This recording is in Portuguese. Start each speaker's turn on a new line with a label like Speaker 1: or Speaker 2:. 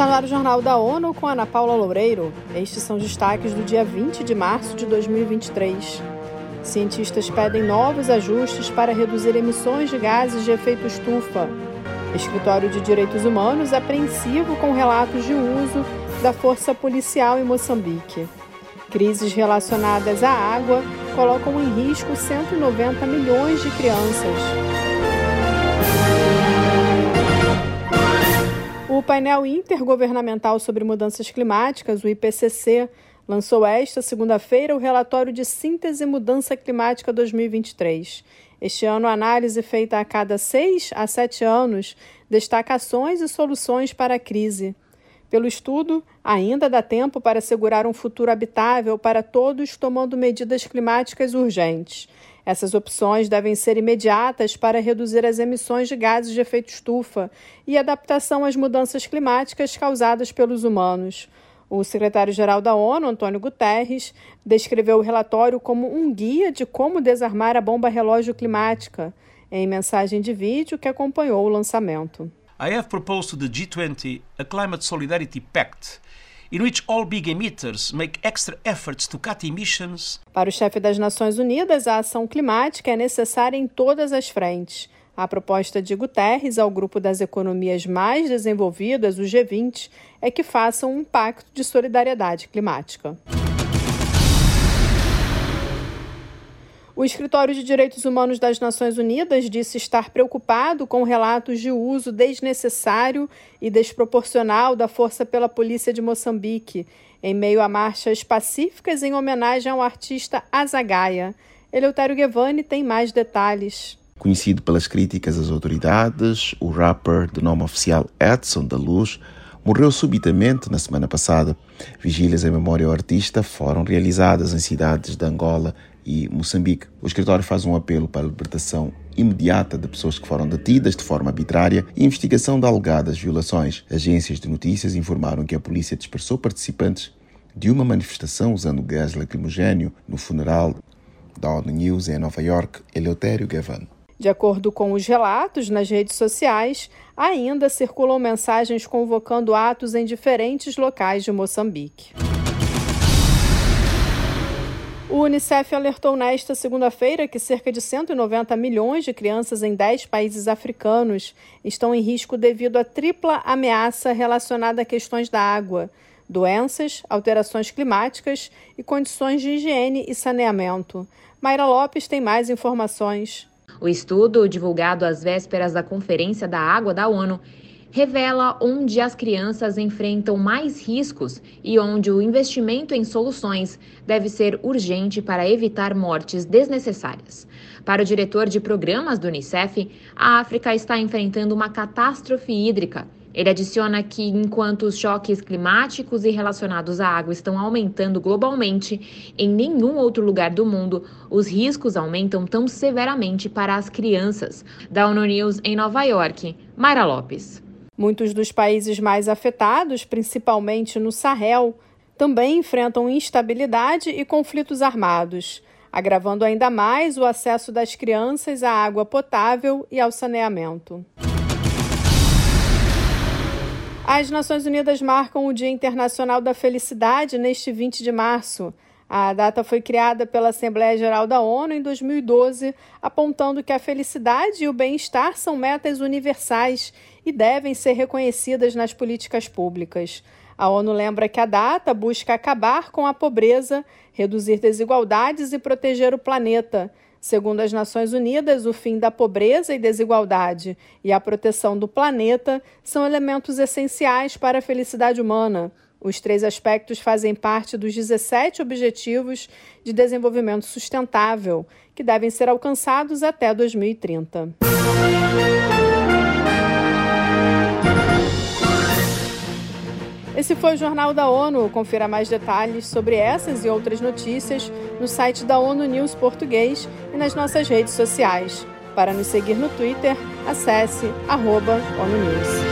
Speaker 1: Está no ar o Jornal da ONU com Ana Paula Loureiro. Estes são destaques do dia 20 de março de 2023. Cientistas pedem novos ajustes para reduzir emissões de gases de efeito estufa. Escritório de Direitos Humanos apreensivo com relatos de uso da força policial em Moçambique. Crises relacionadas à água colocam em risco 190 milhões de crianças. O painel intergovernamental sobre mudanças climáticas, o IPCC, lançou esta segunda-feira o relatório de síntese mudança climática 2023. Este ano, a análise feita a cada seis a sete anos destaca ações e soluções para a crise. Pelo estudo, ainda dá tempo para assegurar um futuro habitável para todos, tomando medidas climáticas urgentes. Essas opções devem ser imediatas para reduzir as emissões de gases de efeito estufa e adaptação às mudanças climáticas causadas pelos humanos. O secretário-geral da ONU, Antônio Guterres, descreveu o relatório como um guia de como desarmar a bomba relógio climática, em mensagem de vídeo que acompanhou o lançamento.
Speaker 2: I have proposed to the G20 a climate solidarity pact in which all big emitters make extra efforts to cut emissions.
Speaker 1: Para o chefe das Nações Unidas, a ação climática é necessária em todas as frentes. A proposta de Guterres ao grupo das economias mais desenvolvidas, o G20, é que façam um pacto de solidariedade climática. O Escritório de Direitos Humanos das Nações Unidas disse estar preocupado com relatos de uso desnecessário e desproporcional da força pela polícia de Moçambique, em meio a marchas pacíficas em homenagem ao artista Azagaia. Eleutério Guevani tem mais detalhes.
Speaker 3: Conhecido pelas críticas às autoridades, o rapper de nome oficial Edson da Luz morreu subitamente na semana passada. Vigílias em memória ao artista foram realizadas em cidades de Angola e Moçambique. O escritório faz um apelo para a libertação imediata de pessoas que foram detidas de forma arbitrária e investigação de alegadas violações. Agências de notícias informaram que a polícia dispersou participantes de uma manifestação usando gás lacrimogéneo no funeral da ONU News em Nova York, Eleutério Gavan.
Speaker 1: De acordo com os relatos nas redes sociais, ainda circulam mensagens convocando atos em diferentes locais de Moçambique. O Unicef alertou nesta segunda-feira que cerca de 190 milhões de crianças em 10 países africanos estão em risco devido à tripla ameaça relacionada a questões da água, doenças, alterações climáticas e condições de higiene e saneamento. Mayra Lopes tem mais informações.
Speaker 4: O estudo, divulgado às vésperas da Conferência da Água da ONU, revela onde as crianças enfrentam mais riscos e onde o investimento em soluções deve ser urgente para evitar mortes desnecessárias. Para o diretor de programas do Unicef, a África está enfrentando uma catástrofe hídrica ele adiciona que, enquanto os choques climáticos e relacionados à água estão aumentando globalmente, em nenhum outro lugar do mundo os riscos aumentam tão severamente para as crianças. Da ONU News em Nova York, Mayra Lopes.
Speaker 1: Muitos dos países mais afetados, principalmente no Sahel, também enfrentam instabilidade e conflitos armados, agravando ainda mais o acesso das crianças à água potável e ao saneamento. As Nações Unidas marcam o Dia Internacional da Felicidade neste 20 de março. A data foi criada pela Assembleia Geral da ONU em 2012, apontando que a felicidade e o bem-estar são metas universais e devem ser reconhecidas nas políticas públicas. A ONU lembra que a data busca acabar com a pobreza, reduzir desigualdades e proteger o planeta. Segundo as Nações Unidas, o fim da pobreza e desigualdade e a proteção do planeta são elementos essenciais para a felicidade humana. Os três aspectos fazem parte dos 17 Objetivos de Desenvolvimento Sustentável, que devem ser alcançados até 2030. Esse foi o Jornal da ONU. Confira mais detalhes sobre essas e outras notícias no site da ONU News Português e nas nossas redes sociais. Para nos seguir no Twitter, acesse arroba ONU News.